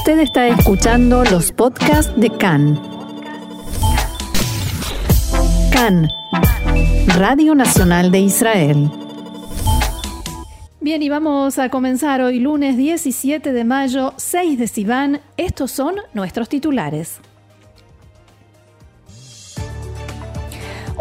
Usted está escuchando los podcasts de CAN. CAN, Radio Nacional de Israel. Bien, y vamos a comenzar hoy lunes 17 de mayo, 6 de Sivan. Estos son nuestros titulares.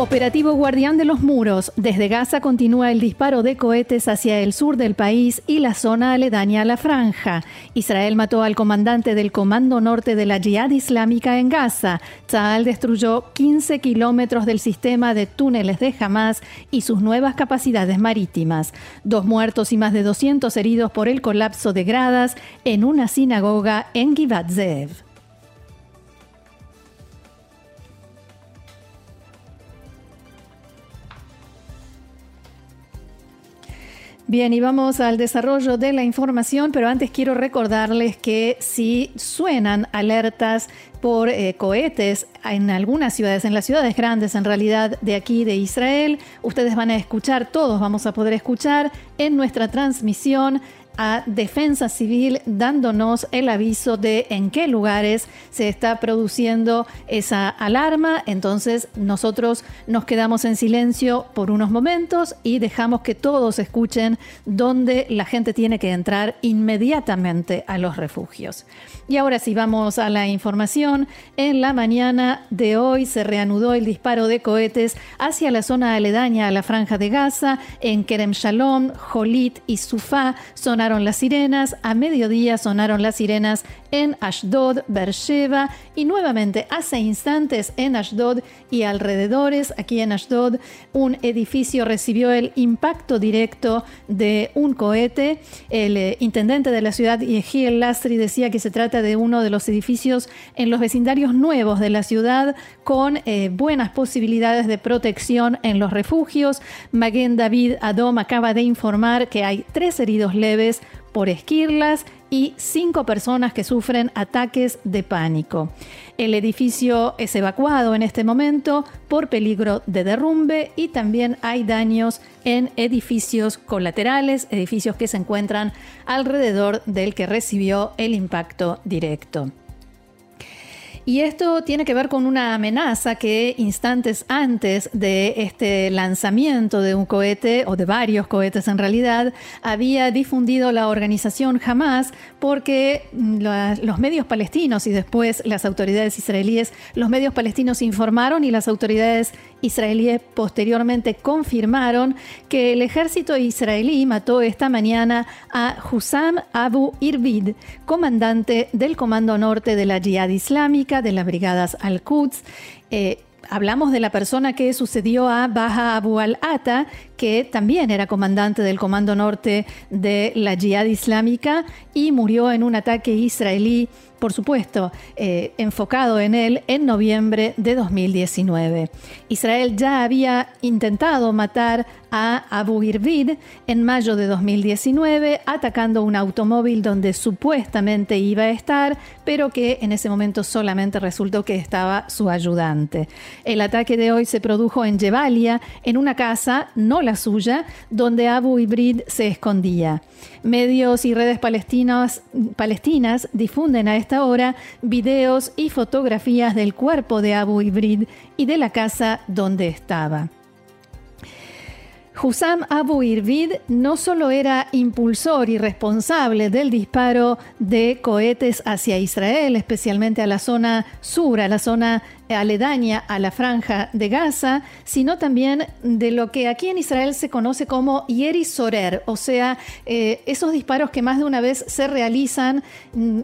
Operativo Guardián de los Muros. Desde Gaza continúa el disparo de cohetes hacia el sur del país y la zona aledaña a la franja. Israel mató al comandante del Comando Norte de la Yihad Islámica en Gaza. Tzal destruyó 15 kilómetros del sistema de túneles de Hamas y sus nuevas capacidades marítimas. Dos muertos y más de 200 heridos por el colapso de gradas en una sinagoga en Givat Zev. Bien, y vamos al desarrollo de la información, pero antes quiero recordarles que si suenan alertas por eh, cohetes en algunas ciudades, en las ciudades grandes en realidad de aquí de Israel, ustedes van a escuchar, todos vamos a poder escuchar en nuestra transmisión a Defensa Civil dándonos el aviso de en qué lugares se está produciendo esa alarma. Entonces nosotros nos quedamos en silencio por unos momentos y dejamos que todos escuchen dónde la gente tiene que entrar inmediatamente a los refugios. Y ahora sí, vamos a la información. En la mañana de hoy se reanudó el disparo de cohetes hacia la zona aledaña a la franja de Gaza. En Kerem Shalom, Jolit y Sufá sonaron las sirenas. A mediodía sonaron las sirenas en Ashdod, Beersheba y nuevamente hace instantes en Ashdod y alrededores. Aquí en Ashdod, un edificio recibió el impacto directo de un cohete. El eh, intendente de la ciudad, Yehiel Lastri, decía que se trata de uno de los edificios en los vecindarios nuevos de la ciudad con eh, buenas posibilidades de protección en los refugios. Maguen David Adom acaba de informar que hay tres heridos leves por esquirlas y cinco personas que sufren ataques de pánico. El edificio es evacuado en este momento por peligro de derrumbe y también hay daños en edificios colaterales, edificios que se encuentran alrededor del que recibió el impacto directo. Y esto tiene que ver con una amenaza que instantes antes de este lanzamiento de un cohete, o de varios cohetes en realidad, había difundido la organización Hamas porque mm, los medios palestinos y después las autoridades israelíes, los medios palestinos informaron y las autoridades israelíes posteriormente confirmaron que el ejército israelí mató esta mañana a Hussam Abu Irvid, comandante del Comando Norte de la Jihad Islámica de las Brigadas Al-Quds. Eh, hablamos de la persona que sucedió a Baja Abu al-Ata, que también era comandante del Comando Norte de la Jihad Islámica y murió en un ataque israelí por supuesto, eh, enfocado en él en noviembre de 2019. Israel ya había intentado matar a Abu Irvid en mayo de 2019, atacando un automóvil donde supuestamente iba a estar, pero que en ese momento solamente resultó que estaba su ayudante. El ataque de hoy se produjo en Jebalia, en una casa, no la suya, donde Abu Ibrid se escondía. Medios y redes palestinas, palestinas difunden a esta hora videos y fotografías del cuerpo de Abu Ibrid y de la casa donde estaba. Hussam Abu Irvid no solo era impulsor y responsable del disparo de cohetes hacia Israel, especialmente a la zona sur, a la zona aledaña a la franja de Gaza, sino también de lo que aquí en Israel se conoce como Yeri Sorer, o sea, eh, esos disparos que más de una vez se realizan, mm,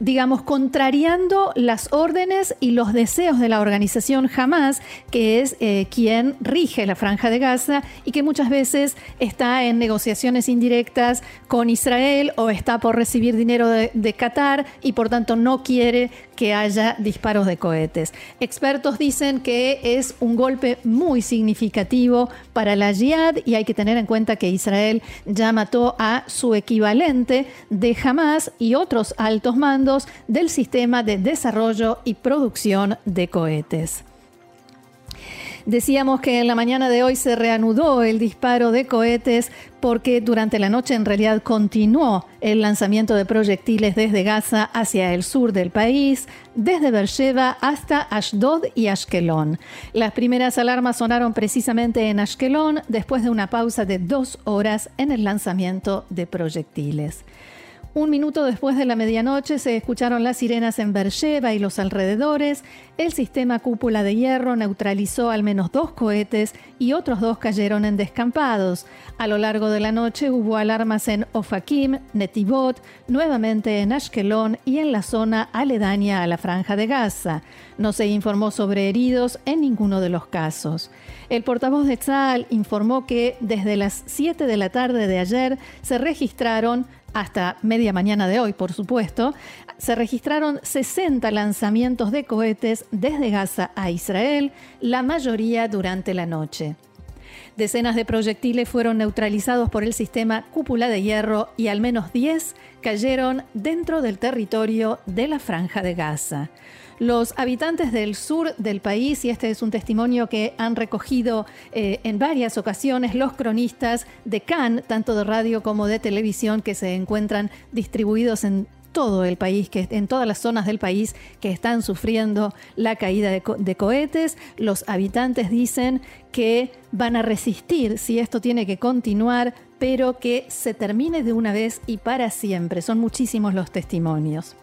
digamos, contrariando las órdenes y los deseos de la organización Hamas, que es eh, quien rige la franja de Gaza y que muchas veces está en negociaciones indirectas con Israel o está por recibir dinero de, de Qatar y por tanto no quiere que haya disparos de cohetes. Expertos dicen que es un golpe muy significativo para la Jihad y hay que tener en cuenta que Israel ya mató a su equivalente de Hamas y otros altos mandos del sistema de desarrollo y producción de cohetes. Decíamos que en la mañana de hoy se reanudó el disparo de cohetes porque durante la noche en realidad continuó el lanzamiento de proyectiles desde Gaza hacia el sur del país, desde Beersheba hasta Ashdod y Ashkelon. Las primeras alarmas sonaron precisamente en Ashkelon después de una pausa de dos horas en el lanzamiento de proyectiles. Un minuto después de la medianoche se escucharon las sirenas en Beersheba y los alrededores. El sistema cúpula de hierro neutralizó al menos dos cohetes y otros dos cayeron en descampados. A lo largo de la noche hubo alarmas en Ofakim, Netivot, nuevamente en Ashkelon y en la zona aledaña a la franja de Gaza. No se informó sobre heridos en ninguno de los casos. El portavoz de Tzal informó que desde las 7 de la tarde de ayer se registraron hasta media mañana de hoy, por supuesto, se registraron 60 lanzamientos de cohetes desde Gaza a Israel, la mayoría durante la noche. Decenas de proyectiles fueron neutralizados por el sistema cúpula de hierro y al menos 10 cayeron dentro del territorio de la franja de Gaza. Los habitantes del sur del país, y este es un testimonio que han recogido eh, en varias ocasiones los cronistas de Cannes, tanto de radio como de televisión, que se encuentran distribuidos en todo el país, que en todas las zonas del país que están sufriendo la caída de, de, cohetes. Los habitantes dicen que van a resistir si esto tiene que continuar, pero que se termine de una vez y para siempre. Son muchísimos los testimonios.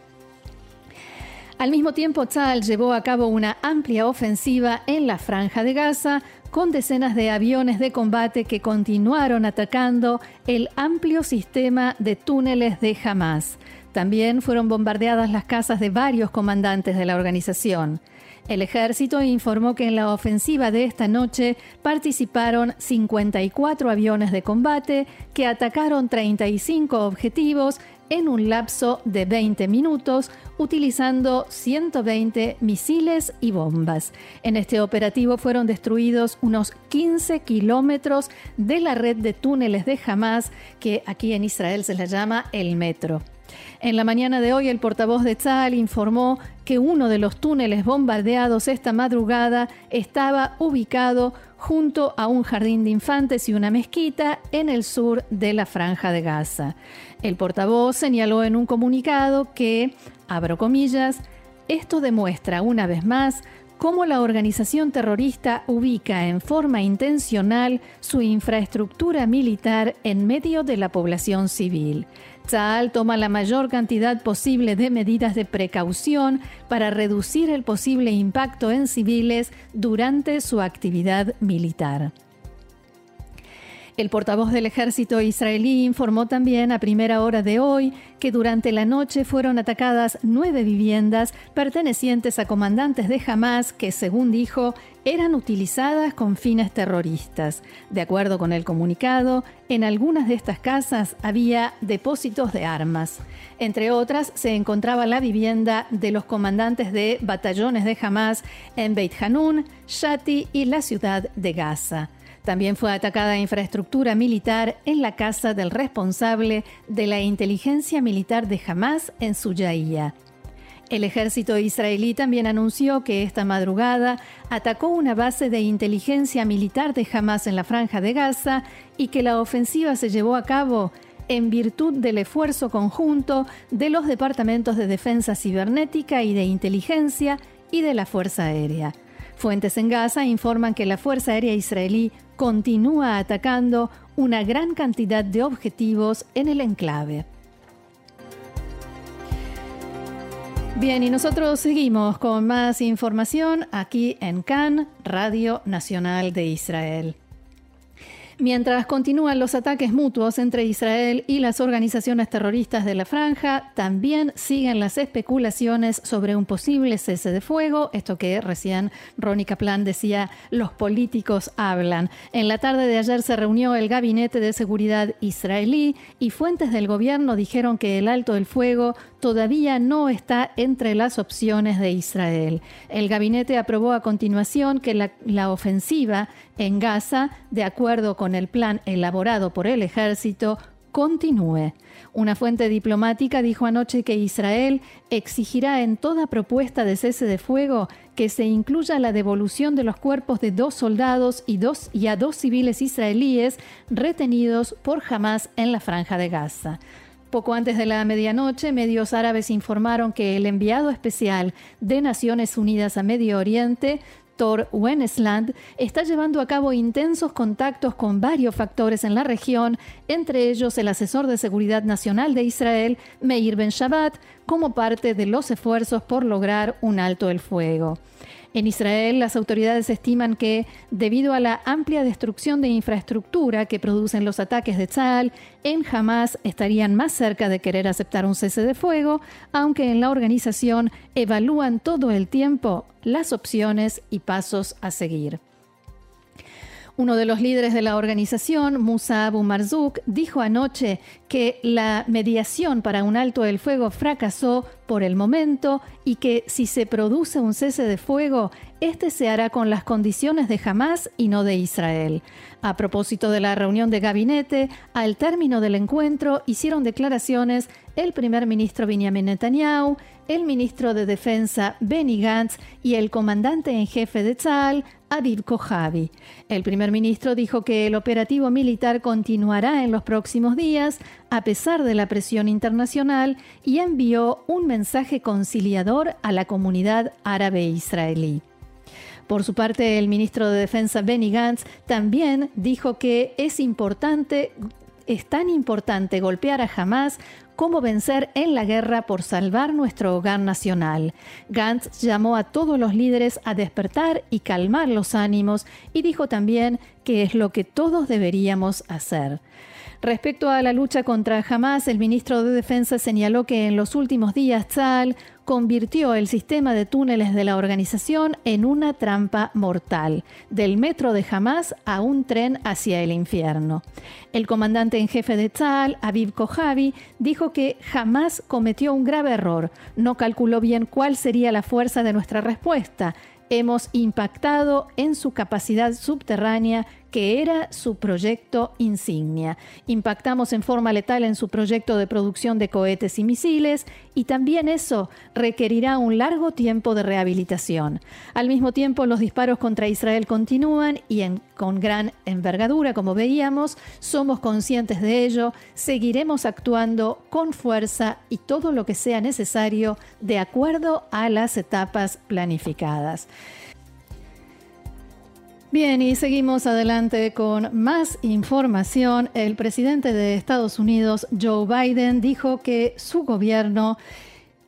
Al mismo tiempo, Tzal llevó a cabo una amplia ofensiva en la franja de Gaza con decenas de aviones de combate que continuaron atacando el amplio sistema de túneles de Hamas. También fueron bombardeadas las casas de varios comandantes de la organización. El ejército informó que en la ofensiva de esta noche participaron 54 aviones de combate que atacaron 35 objetivos en un lapso de 20 minutos utilizando 120 misiles y bombas. En este operativo fueron destruidos unos 15 kilómetros de la red de túneles de Hamas que aquí en Israel se la llama el metro. En la mañana de hoy, el portavoz de Tzal informó que uno de los túneles bombardeados esta madrugada estaba ubicado junto a un jardín de infantes y una mezquita en el sur de la franja de Gaza. El portavoz señaló en un comunicado que, abro comillas, esto demuestra una vez más cómo la organización terrorista ubica en forma intencional su infraestructura militar en medio de la población civil. Tzal toma la mayor cantidad posible de medidas de precaución para reducir el posible impacto en civiles durante su actividad militar. El portavoz del ejército israelí informó también a primera hora de hoy que durante la noche fueron atacadas nueve viviendas pertenecientes a comandantes de Hamas que, según dijo, eran utilizadas con fines terroristas. De acuerdo con el comunicado, en algunas de estas casas había depósitos de armas. Entre otras, se encontraba la vivienda de los comandantes de batallones de Hamas en Beit Hanun, Shati y la ciudad de Gaza. También fue atacada infraestructura militar en la casa del responsable de la inteligencia militar de Hamas en Suyaía. El ejército israelí también anunció que esta madrugada atacó una base de inteligencia militar de Hamas en la franja de Gaza y que la ofensiva se llevó a cabo en virtud del esfuerzo conjunto de los departamentos de defensa cibernética y de inteligencia y de la Fuerza Aérea. Fuentes en Gaza informan que la Fuerza Aérea israelí continúa atacando una gran cantidad de objetivos en el enclave. Bien, y nosotros seguimos con más información aquí en CAN, Radio Nacional de Israel. Mientras continúan los ataques mutuos entre Israel y las organizaciones terroristas de la franja, también siguen las especulaciones sobre un posible cese de fuego, esto que recién Ronnie Kaplan decía, los políticos hablan. En la tarde de ayer se reunió el Gabinete de Seguridad israelí y fuentes del gobierno dijeron que el alto del fuego todavía no está entre las opciones de Israel. El gabinete aprobó a continuación que la, ofensiva en Gaza, de acuerdo con el plan elaborado por el ejército, continúe. Una fuente diplomática dijo anoche que Israel exigirá en toda propuesta de cese de fuego que se incluya la devolución de los cuerpos de dos soldados y, dos, y a dos civiles israelíes retenidos por Hamas en la franja de Gaza. Poco antes de la medianoche, medios árabes informaron que el enviado especial de Naciones Unidas a Medio Oriente Thor Wennesland está llevando a cabo intensos contactos con varios factores en la región, entre ellos el asesor de seguridad nacional de Israel, Meir Ben Shabbat, como parte de los esfuerzos por lograr un alto el fuego. En Israel, las autoridades estiman que, debido a la amplia destrucción de infraestructura que producen los ataques de Tzal, en Hamas estarían más cerca de querer aceptar un cese de fuego, aunque en la organización evalúan todo el tiempo las opciones y pasos a seguir. Uno de los líderes de la organización, Musa Abu Marzouk, dijo anoche que la mediación para un alto del fuego fracasó por el momento y que si se produce un cese de fuego, este se hará con las condiciones de Hamas y no de Israel. A propósito de la reunión de gabinete, al término del encuentro hicieron declaraciones el primer ministro Benjamin Netanyahu, el ministro de Defensa Benny Gantz y el comandante en jefe de Tzal, Aviv Kojavi. El primer ministro dijo que el operativo militar continuará en los próximos días a pesar de la presión internacional y envió un mensaje conciliador a la comunidad árabe israelí. Por su parte, el ministro de Defensa Benny Gantz también dijo que es importante es tan importante golpear a Hamas como vencer en la guerra por salvar nuestro hogar nacional. Gantz llamó a todos los líderes a despertar y calmar los ánimos y dijo también que es lo que todos deberíamos hacer. Respecto a la lucha contra Hamas, el ministro de Defensa señaló que en los últimos días Tzal convirtió el sistema de túneles de la organización en una trampa mortal, del metro de Hamas a un tren hacia el infierno. El comandante en jefe de Tzal, Aviv Kojavi, dijo que Hamas cometió un grave error, no calculó bien cuál sería la fuerza de nuestra respuesta, hemos impactado en su capacidad subterránea que era su proyecto insignia. Impactamos en forma letal en su proyecto de producción de cohetes y misiles y también eso requerirá un largo tiempo de rehabilitación. Al mismo tiempo, los disparos contra Israel continúan y con gran envergadura, como veíamos, somos conscientes de ello, seguiremos actuando con fuerza y todo lo que sea necesario de acuerdo a las etapas planificadas. Bien, y seguimos adelante con más información. El presidente de Estados Unidos, Joe Biden, dijo que su gobierno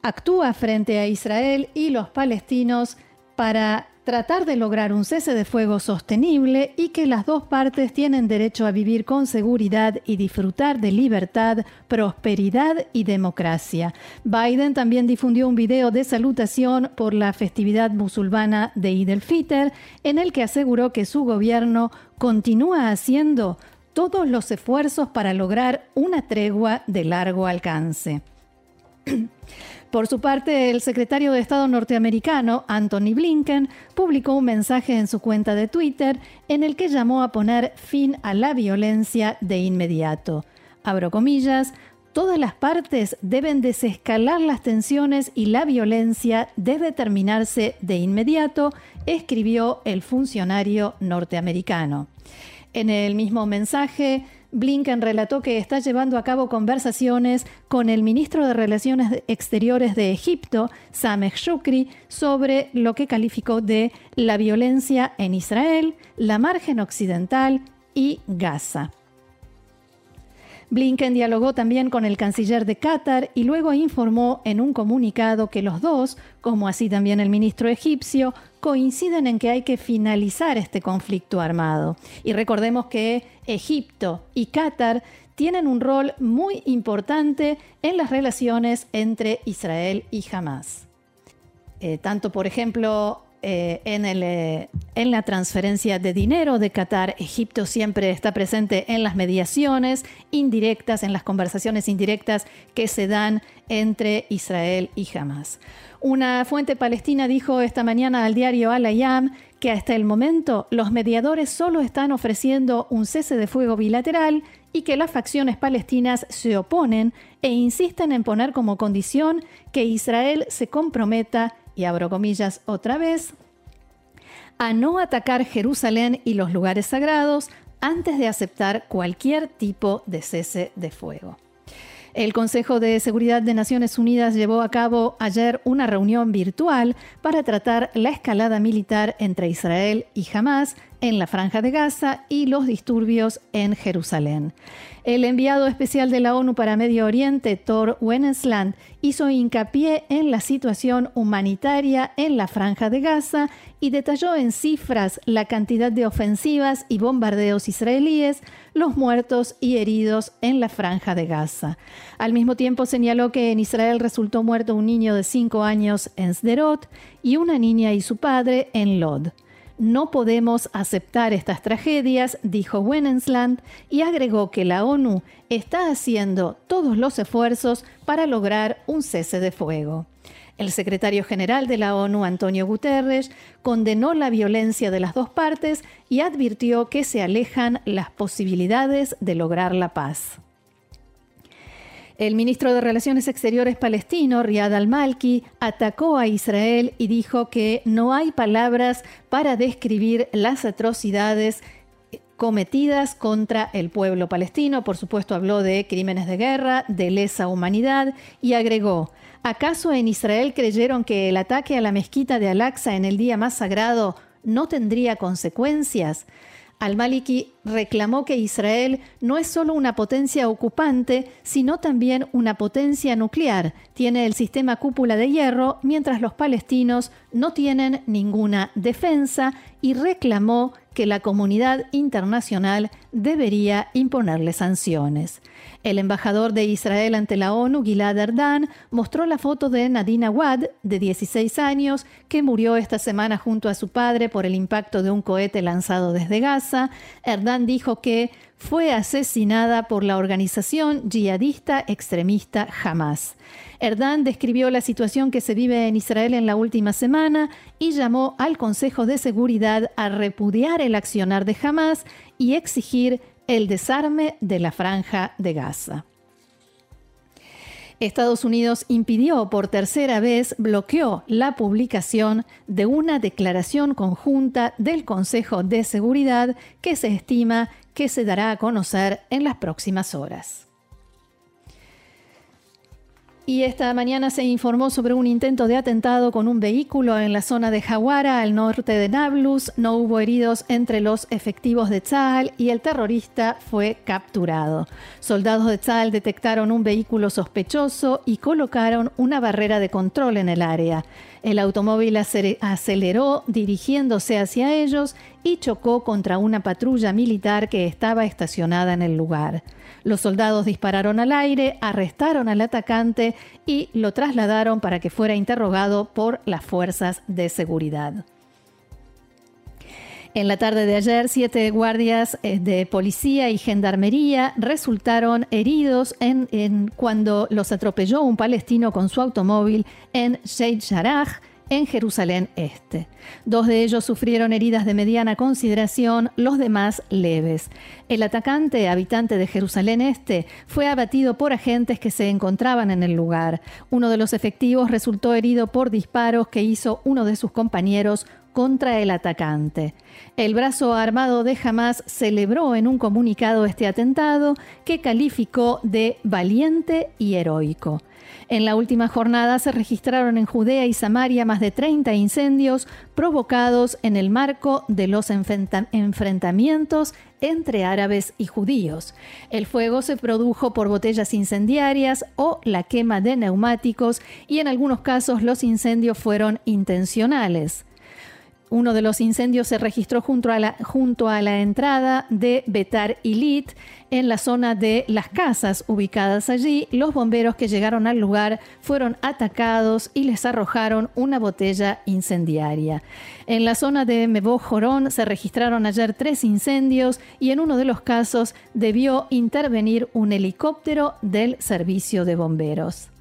actúa frente a Israel y los palestinos para tratar de lograr un cese de fuego sostenible y que las dos partes tienen derecho a vivir con seguridad y disfrutar de libertad, prosperidad y democracia. Biden también difundió un video de salutación por la festividad musulmana de Eid el-Fitr en el que aseguró que su gobierno continúa haciendo todos los esfuerzos para lograr una tregua de largo alcance. Por su parte, el secretario de Estado norteamericano, Anthony Blinken, publicó un mensaje en su cuenta de Twitter en el que llamó a poner fin a la violencia de inmediato. Abro comillas, todas las partes deben desescalar las tensiones y la violencia debe terminarse de inmediato, escribió el funcionario norteamericano. En el mismo mensaje, Blinken relató que está llevando a cabo conversaciones con el ministro de Relaciones Exteriores de Egipto, Sameh Shukri, sobre lo que calificó de la violencia en Israel, la margen occidental y Gaza. Blinken dialogó también con el canciller de Qatar y luego informó en un comunicado que los dos, como así también el ministro egipcio, coinciden en que hay que finalizar este conflicto armado. Y recordemos que Egipto y Qatar tienen un rol muy importante en las relaciones entre Israel y Hamas. Eh, tanto, por ejemplo, eh, eh, en la transferencia de dinero de Qatar. Egipto siempre está presente en las mediaciones indirectas, en las conversaciones indirectas que se dan entre Israel y Hamas. Una fuente palestina dijo esta mañana al diario Al-Ayam que hasta el momento los mediadores solo están ofreciendo un cese de fuego bilateral y que las facciones palestinas se oponen e insisten en poner como condición que Israel se comprometa, y abro comillas otra vez, a no atacar Jerusalén y los lugares sagrados antes de aceptar cualquier tipo de cese de fuego. El Consejo de Seguridad de Naciones Unidas llevó a cabo ayer una reunión virtual para tratar la escalada militar entre Israel y Hamas en la franja de Gaza y los disturbios en Jerusalén. El enviado especial de la ONU para Medio Oriente, Thor Wennesland, hizo hincapié en la situación humanitaria en la franja de Gaza y detalló en cifras la cantidad de ofensivas y bombardeos israelíes, los muertos y heridos en la franja de Gaza. Al mismo tiempo señaló que en Israel resultó muerto un niño de 5 años en Sderot y una niña y su padre en Lod. No podemos aceptar estas tragedias, dijo Wennesland, y agregó que la ONU está haciendo todos los esfuerzos para lograr un cese de fuego. El secretario general de la ONU, Antonio Guterres, condenó la violencia de las dos partes y advirtió que se alejan las posibilidades de lograr la paz. El ministro de Relaciones Exteriores palestino, Riyad al-Malki, atacó a Israel y dijo que no hay palabras para describir las atrocidades cometidas contra el pueblo palestino. Por supuesto, habló de crímenes de guerra, de lesa humanidad y agregó, ¿acaso en Israel creyeron que el ataque a la mezquita de Al-Aqsa en el día más sagrado no tendría consecuencias? Al-Maliki reclamó que Israel no es solo una potencia ocupante, sino también una potencia nuclear. Tiene el sistema cúpula de hierro, mientras los palestinos no tienen ninguna defensa y reclamó que la comunidad internacional debería imponerle sanciones. El embajador de Israel ante la ONU, Gilad Erdan, mostró la foto de Nadine Awad, de 16 años, que murió esta semana junto a su padre por el impacto de un cohete lanzado desde Gaza. Erdan dijo que fue asesinada por la organización yihadista extremista Hamas. Erdan describió la situación que se vive en Israel en la última semana y llamó al Consejo de Seguridad a repudiar el accionar de Hamas y exigir el desarme de la franja de Gaza. Estados Unidos impidió por tercera vez, bloqueó la publicación de una declaración conjunta del Consejo de Seguridad que se estima que se dará a conocer en las próximas horas. Y esta mañana se informó sobre un intento de atentado con un vehículo en la zona de Jawara, al norte de Nablus. No hubo heridos entre los efectivos de Tzal y el terrorista fue capturado. Soldados de Tzal detectaron un vehículo sospechoso y colocaron una barrera de control en el área. El automóvil aceleró dirigiéndose hacia ellos y chocó contra una patrulla militar que estaba estacionada en el lugar. Los soldados dispararon al aire, arrestaron al atacante y lo trasladaron para que fuera interrogado por las fuerzas de seguridad. En la tarde de ayer, siete guardias eh, de policía y gendarmería resultaron heridos en, cuando los atropelló un palestino con su automóvil en Sheikh Jarrah, en Jerusalén Este. Dos de ellos sufrieron heridas de mediana consideración, los demás leves. El atacante, habitante de Jerusalén Este, fue abatido por agentes que se encontraban en el lugar. Uno de los efectivos resultó herido por disparos que hizo uno de sus compañeros contra el atacante. El brazo armado de Hamas celebró en un comunicado este atentado que calificó de valiente y heroico. En la última jornada se registraron en Judea y Samaria más de 30 incendios provocados en el marco de los enfrentamientos entre árabes y judíos. El fuego se produjo por botellas incendiarias o la quema de neumáticos y en algunos casos los incendios fueron intencionales. Uno de los incendios se registró junto a la, entrada de Betar Ilit, en la zona de las casas ubicadas allí. Los bomberos que llegaron al lugar fueron atacados y les arrojaron una botella incendiaria. En la zona de Mebo Jorón se registraron ayer tres incendios y en uno de los casos debió intervenir un helicóptero del servicio de bomberos.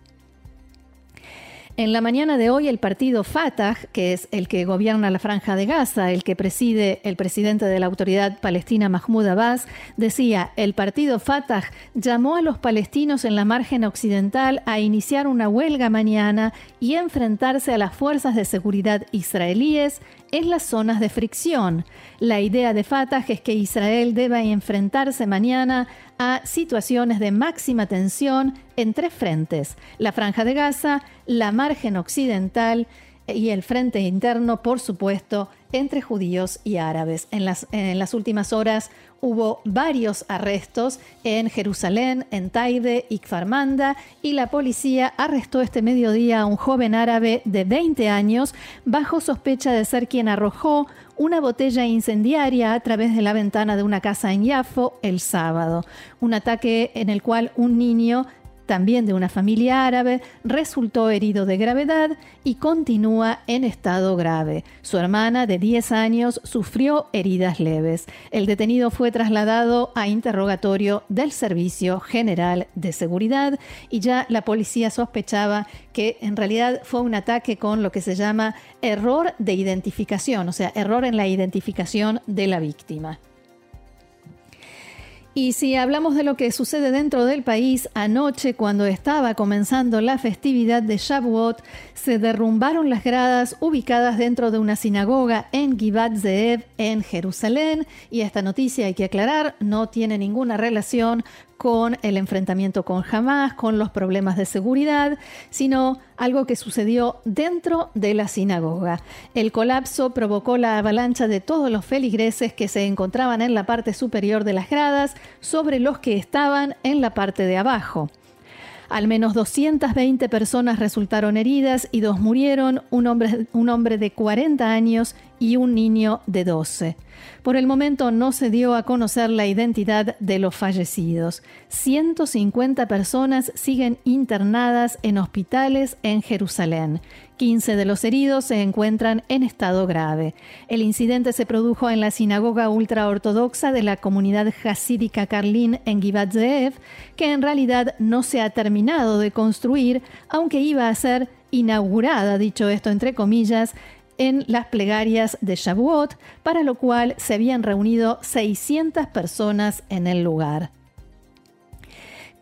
En la mañana de hoy el partido Fatah, que es el que gobierna la franja de Gaza, el que preside el presidente de la autoridad palestina Mahmoud Abbas, decía, el partido Fatah llamó a los palestinos en la margen occidental a iniciar una huelga mañana y enfrentarse a las fuerzas de seguridad israelíes en las zonas de fricción. La idea de Fatah es que Israel deba enfrentarse mañana a situaciones de máxima tensión en tres frentes, la franja de Gaza, la margen occidental y el frente interno, por supuesto, entre judíos y árabes. En las, últimas horas hubo varios arrestos en Jerusalén, en Taide y Kfarmanda y la policía arrestó este mediodía a un joven árabe de 20 años bajo sospecha de ser quien arrojó una botella incendiaria a través de la ventana de una casa en Yafo el sábado. Un ataque en el cual un niño también de una familia árabe, resultó herido de gravedad y continúa en estado grave. Su hermana, de 10 años, sufrió heridas leves. El detenido fue trasladado a interrogatorio del Servicio General de Seguridad y ya la policía sospechaba que en realidad fue un ataque con lo que se llama error de identificación, o sea, error en la identificación de la víctima. Y si hablamos de lo que sucede dentro del país, anoche cuando estaba comenzando la festividad de Shavuot, se derrumbaron las gradas ubicadas dentro de una sinagoga en Givat Zeev, en Jerusalén. Y esta noticia hay que aclarar, no tiene ninguna relación con el enfrentamiento con Hamas, con los problemas de seguridad, sino algo que sucedió dentro de la sinagoga. El colapso provocó la avalancha de todos los feligreses que se encontraban en la parte superior de las gradas sobre los que estaban en la parte de abajo. Al menos 220 personas resultaron heridas y dos murieron, un hombre, un hombre de 40 años y un niño de 12. Por el momento no se dio a conocer la identidad de los fallecidos. 150 personas siguen internadas en hospitales en Jerusalén. 15 de los heridos se encuentran en estado grave. El incidente se produjo en la sinagoga ultraortodoxa de la comunidad hasídica Karlin en Givat Zeev, que en realidad no se ha terminado de construir, aunque iba a ser inaugurada, dicho esto entre comillas, en las plegarias de Shavuot, para lo cual se habían reunido 600 personas en el lugar.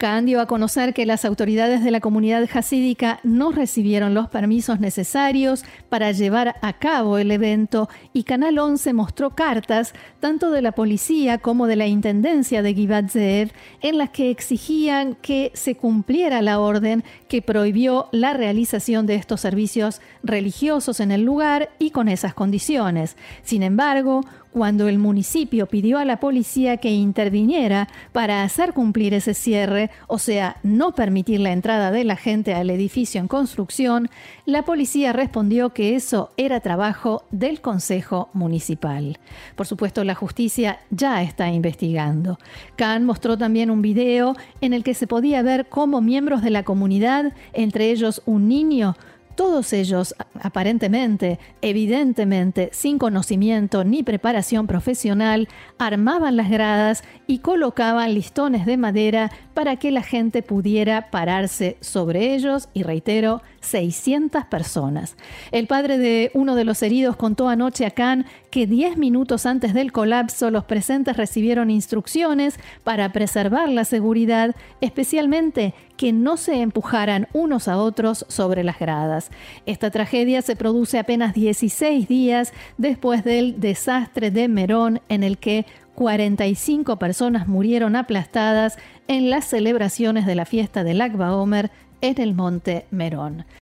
Khan dio a conocer que las autoridades de la comunidad hasídica no recibieron los permisos necesarios para llevar a cabo el evento y Canal 11 mostró cartas tanto de la policía como de la intendencia de Givat Zeev en las que exigían que se cumpliera la orden que prohibió la realización de estos servicios religiosos en el lugar y con esas condiciones. Sin embargo, cuando el municipio pidió a la policía que interviniera para hacer cumplir ese cierre, o sea, no permitir la entrada de la gente al edificio en construcción, la policía respondió que eso era trabajo del Consejo Municipal. Por supuesto, la justicia ya está investigando. Khan mostró también un video en el que se podía ver cómo miembros de la comunidad, entre ellos un niño, todos ellos, aparentemente, evidentemente, sin conocimiento ni preparación profesional, armaban las gradas y colocaban listones de madera para que la gente pudiera pararse sobre ellos y reitero, 600 personas. El padre de uno de los heridos contó anoche a Khan que 10 minutos antes del colapso los presentes recibieron instrucciones para preservar la seguridad, especialmente que no se empujaran unos a otros sobre las gradas. Esta tragedia se produce apenas 16 días después del desastre de Merón en el que 45 personas murieron aplastadas en las celebraciones de la fiesta del Agba Omer en el monte Merón.